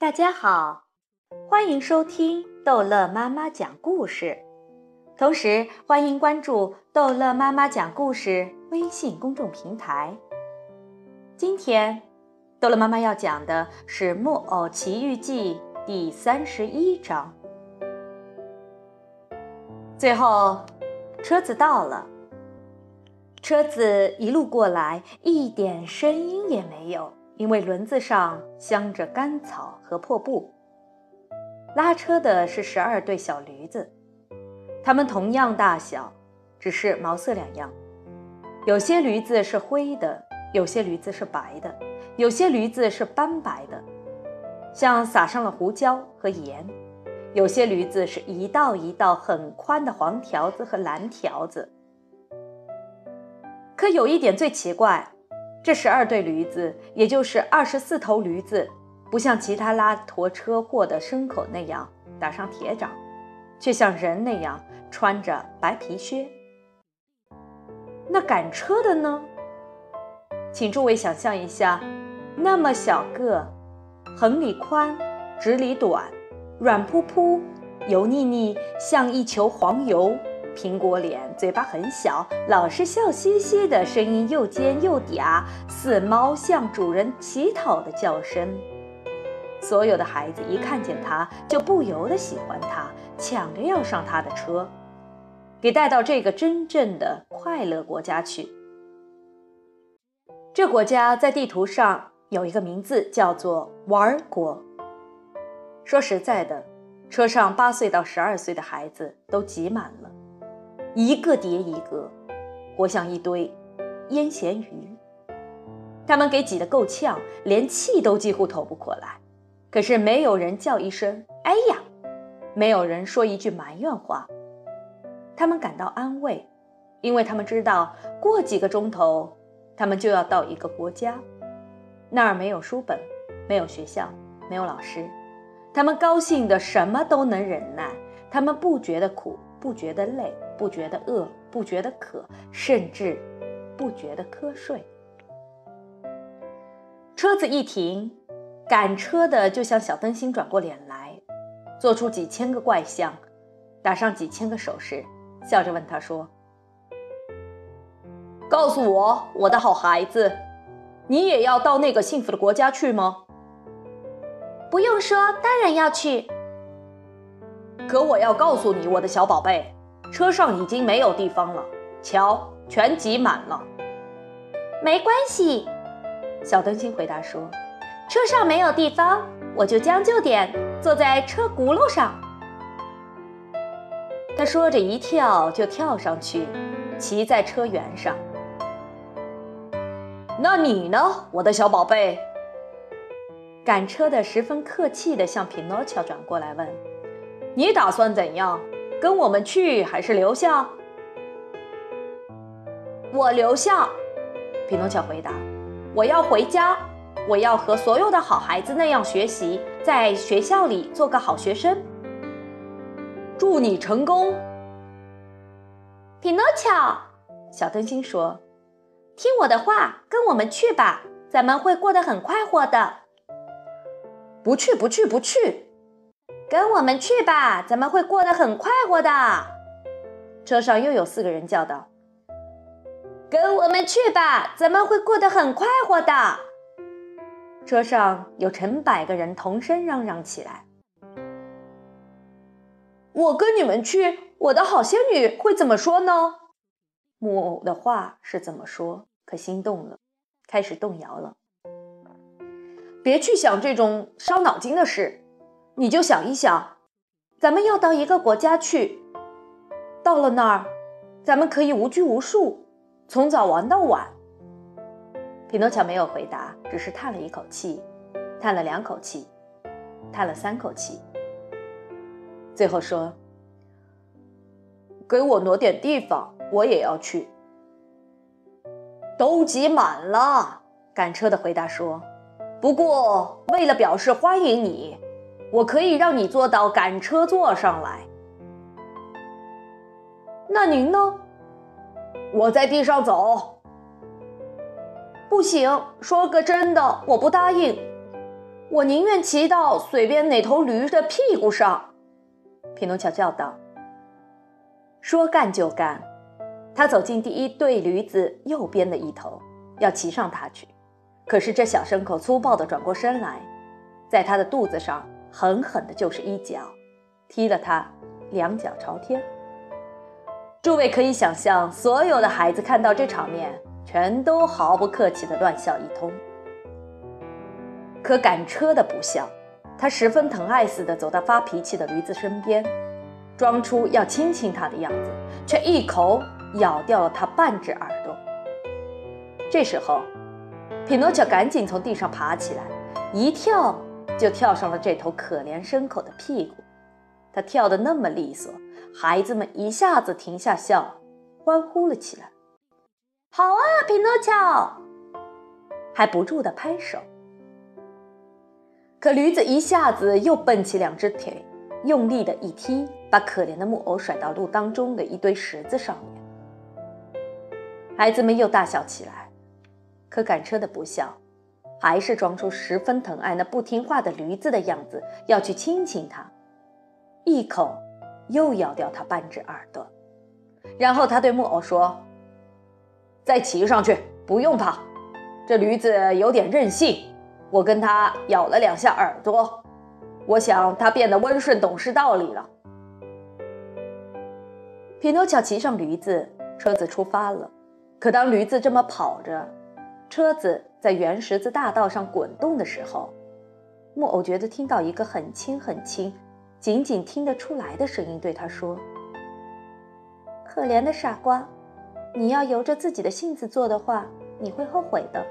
大家好，欢迎收听逗乐妈妈讲故事，同时欢迎关注逗乐妈妈讲故事微信公众平台。今天，逗乐妈妈要讲的是《木偶奇遇记》第三十一章。最后，车子到了，车子一路过来，一点声音也没有。因为轮子上镶着干草和破布，拉车的是十二对小驴子，它们同样大小，只是毛色两样。有些驴子是灰的，有些驴子是白的，有些驴子是斑白的，像撒上了胡椒和盐；有些驴子是一道一道很宽的黄条子和蓝条子。可有一点最奇怪。这十二对驴子，也就是二十四头驴子，不像其他拉驮车货的牲口那样打上铁掌，却像人那样穿着白皮靴。那赶车的呢？请诸位想象一下，那么小个，横里宽，直里短，软扑扑，油腻腻，像一球黄油。苹果脸，嘴巴很小，老是笑嘻嘻的，声音又尖又嗲，似猫向主人乞讨的叫声。所有的孩子一看见他，就不由得喜欢他，抢着要上他的车，给带到这个真正的快乐国家去。这国家在地图上有一个名字，叫做玩国。说实在的，车上八岁到十二岁的孩子都挤满了。一个叠一个，活像一堆腌咸鱼。他们给挤得够呛，连气都几乎透不过来。可是没有人叫一声“哎呀”，没有人说一句埋怨话。他们感到安慰，因为他们知道过几个钟头，他们就要到一个国家，那儿没有书本，没有学校，没有老师。他们高兴的什么都能忍耐，他们不觉得苦。不觉得累，不觉得饿，不觉得渴，甚至不觉得瞌睡。车子一停，赶车的就向小灯芯转过脸来，做出几千个怪相，打上几千个手势，笑着问他说：“告诉我，我的好孩子，你也要到那个幸福的国家去吗？”“不用说，当然要去。”可我要告诉你，我的小宝贝，车上已经没有地方了，瞧，全挤满了。没关系，小灯芯回答说：“车上没有地方，我就将就点，坐在车轱辘上。”他说着，一跳就跳上去，骑在车辕上。那你呢，我的小宝贝？赶车的十分客气地向匹诺乔转过来问。你打算怎样？跟我们去还是留校？我留校。匹诺乔回答：“我要回家，我要和所有的好孩子那样学习，在学校里做个好学生。”祝你成功，匹诺乔。小灯芯说：“听我的话，跟我们去吧，咱们会过得很快活的。”不去，不去，不去。跟我们去吧，咱们会过得很快活的。车上又有四个人叫道：“跟我们去吧，咱们会过得很快活的。”车上有成百个人同声嚷嚷起来：“我跟你们去，我的好仙女会怎么说呢？”木偶的话是怎么说？可心动了，开始动摇了。别去想这种伤脑筋的事。你就想一想，咱们要到一个国家去，到了那儿，咱们可以无拘无束，从早玩到晚。匹诺乔没有回答，只是叹了一口气，叹了两口气，叹了三口气，最后说：“给我挪点地方，我也要去。”都挤满了。赶车的回答说：“不过为了表示欢迎你。”我可以让你坐到赶车座上来。那您呢？我在地上走。不行，说个真的，我不答应。我宁愿骑到随便哪头驴的屁股上。”匹诺乔叫道。说干就干，他走进第一对驴子右边的一头，要骑上它去。可是这小牲口粗暴地转过身来，在他的肚子上狠狠的就是一脚，踢了他两脚朝天。诸位可以想象，所有的孩子看到这场面，全都毫不客气地乱笑一通。可赶车的不笑，他十分疼爱似的走到发脾气的驴子身边。装出要亲亲他的样子，却一口咬掉了他半只耳朵。这时候，匹诺乔赶紧从地上爬起来，一跳就跳上了这头可怜牲口的屁股。他跳得那么利索，孩子们一下子停下笑，欢呼了起来。好啊，匹诺乔！还不住地拍手。可驴子一下子又蹦起两只腿。用力的一踢，把可怜的木偶甩到路当中的一堆石子上面。孩子们又大笑起来，可赶车的不笑，还是装出十分疼爱那不听话的驴子的样子，要去亲亲它，一口又咬掉它半只耳朵。然后他对木偶说：“再骑上去，不用怕，这驴子有点任性，我跟它咬了两下耳朵。”我想它变得温顺懂事道理了。匹诺乔骑上驴子，车子出发了。可当驴子这么跑着，车子在圆石子大道上滚动的时候，木偶觉得听到一个很轻很轻、仅仅听得出来的声音对他说：“可怜的傻瓜，你要由着自己的性子做的话，你会后悔的。”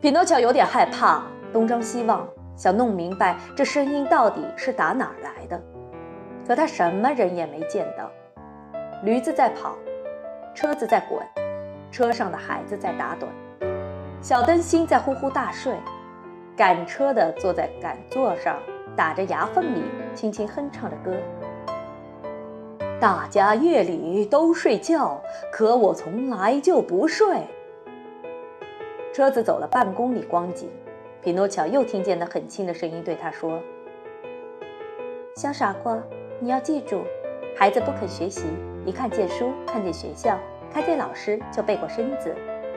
匹诺乔有点害怕，东张西望。想弄明白这声音到底是打哪儿来的，可他什么人也没见到。驴子在跑，车子在滚，车上的孩子在打盹，小灯芯在呼呼大睡，赶车的坐在赶座上，打着牙缝里轻轻哼唱着歌。大家夜里都睡觉，可我从来就不睡。车子走了半公里光景。匹诺乔又听见那很轻的声音对他说：“小傻瓜，你要记住，孩子不肯学习，一看见书，看见学校，看见老师就背过身子，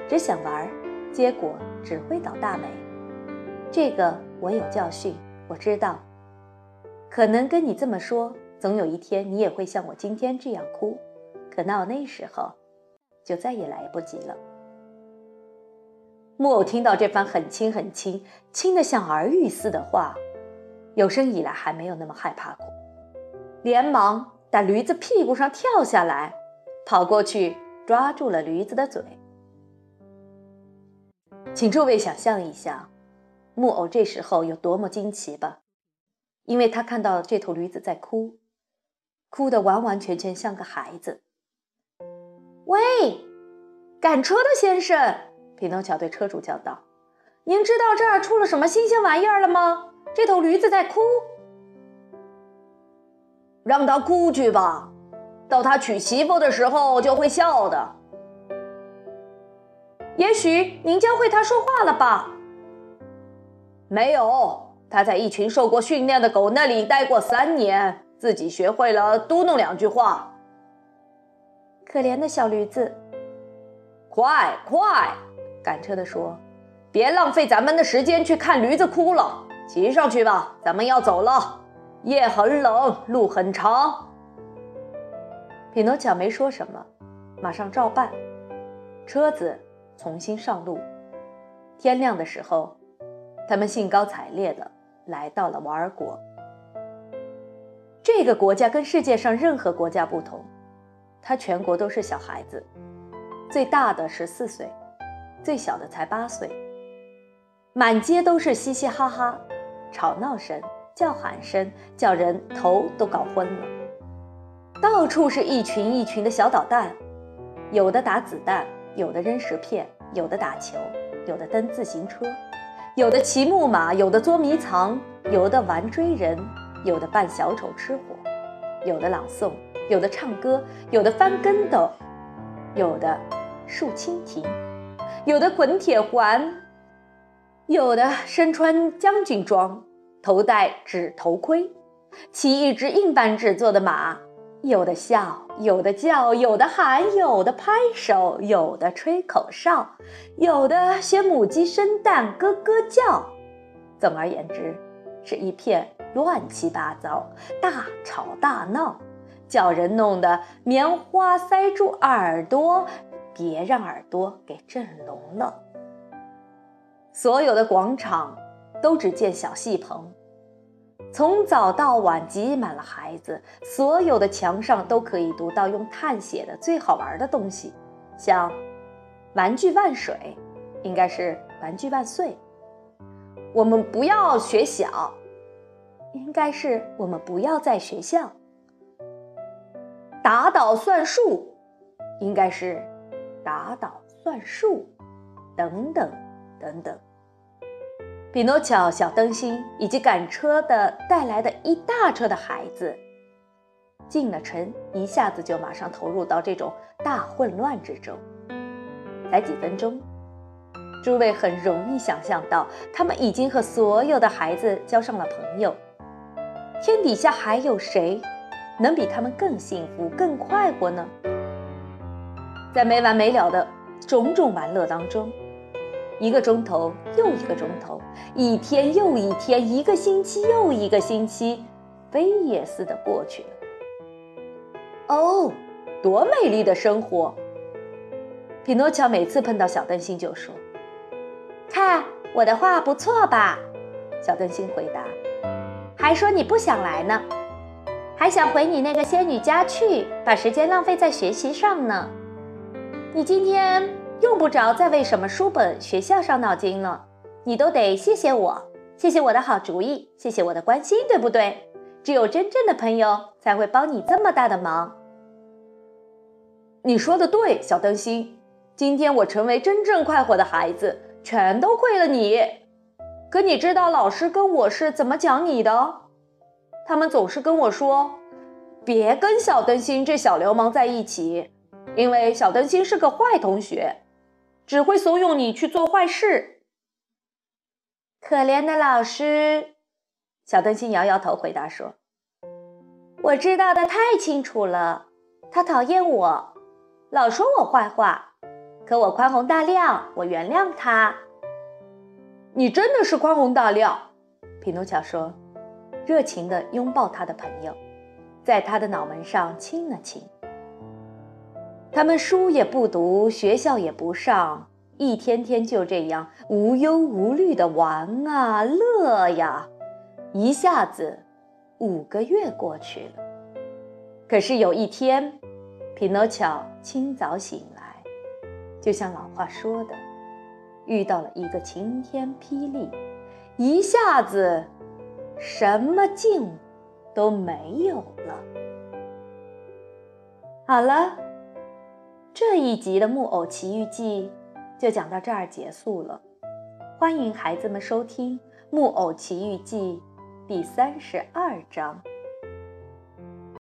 只想玩，结果只会倒大霉。这个我有教训，我知道。可能跟你这么说，总有一天你也会像我今天这样哭，可到那时候，就再也来不及了。”木偶听到这番很轻很轻、轻得像儿语似的话，有生以来还没有那么害怕过，连忙打驴子屁股上跳下来，跑过去抓住了驴子的嘴。请诸位想象一下，木偶这时候有多么惊奇吧，因为他看到这头驴子在哭，哭得完完全全像个孩子。喂，赶车的先生！匹诺乔对车主叫道：“您知道这儿出了什么新鲜玩意儿了吗？这头驴子在哭，让他哭去吧，到他娶媳妇的时候就会笑的。也许您教会他说话了吧？没有，他在一群受过训练的狗那里待过三年，自己学会了嘟哝两句话。可怜的小驴子，快快！”赶车的说：“别浪费咱们的时间去看驴子哭了，骑上去吧，咱们要走了。夜很冷，路很长。”匹诺乔没说什么，马上照办。车子重新上路。天亮的时候，他们兴高采烈地来到了瓦尔国。这个国家跟世界上任何国家不同，它全国都是小孩子，最大的十四岁。最小的才八岁，满街都是嘻嘻哈哈、吵闹声、叫喊声，叫人头都搞昏了。到处是一群一群的小捣蛋，有的打子弹，有的扔石片，有的打球，有的蹬自行车，有的骑木马，有的捉迷藏，有的玩追人，有的扮小丑吃火，有的朗诵，有的唱歌，有的翻跟斗，有的竖蜻蜓。有的滚铁环，有的身穿将军装，头戴纸头盔，骑一只硬板纸做的马。有的笑，有的叫，有的喊，有的拍手，有的吹口哨，有的学母鸡生蛋咯咯叫。总而言之，是一片乱七八糟、大吵大闹，叫人弄得棉花塞住耳朵，别让耳朵给震聋了。所有的广场都只见小戏棚。从早到晚挤满了孩子，所有的墙上都可以读到用碳写的最好玩的东西，像“玩具万水”，应该是“玩具万岁”。我们不要学小，应该是我们不要在学校。打倒算术，应该是打倒算术，等等等等。匹诺乔、小灯芯以及赶车的带来的一大车的孩子，进了城，一下子就马上投入到这种大混乱之中。才几分钟，诸位很容易想象到，他们已经和所有的孩子交上了朋友。天底下还有谁能比他们更幸福、更快活呢？在没完没了的种种玩乐当中。一个钟头又一个钟头，一天又一天，一个星期又一个星期，飞也似的过去了。哦，多美丽的生活！匹诺乔每次碰到小灯芯就说：“看我的画不错吧？”小灯芯回答：“还说你不想来呢，还想回你那个仙女家去，把时间浪费在学习上呢。你今天……”用不着再为什么书本、学校伤脑筋了，你都得谢谢我，谢谢我的好主意，谢谢我的关心，对不对？只有真正的朋友才会帮你这么大的忙。你说的对，小灯芯，今天我成为真正快活的孩子，全都亏了你。可你知道老师跟我是怎么讲你的？他们总是跟我说，别跟小灯芯这小流氓在一起，因为小灯芯是个坏同学。只会怂恿你去做坏事。可怜的老师，小灯芯摇摇头回答说：“我知道的太清楚了。他讨厌我，老说我坏话。可我宽宏大量，我原谅他。你真的是宽宏大量。”匹诺乔说，热情地拥抱他的朋友，在他的脑门上亲了亲。他们书也不读，学校也不上，一天天就这样无忧无虑的玩啊乐呀，一下子五个月过去了。可是有一天，匹诺乔清早醒来，就像老话说的，遇到了一个晴天霹雳，一下子什么劲都没有了。好了。这一集的《木偶奇遇记》就讲到这儿结束了，欢迎孩子们收听《木偶奇遇记》第三十二章。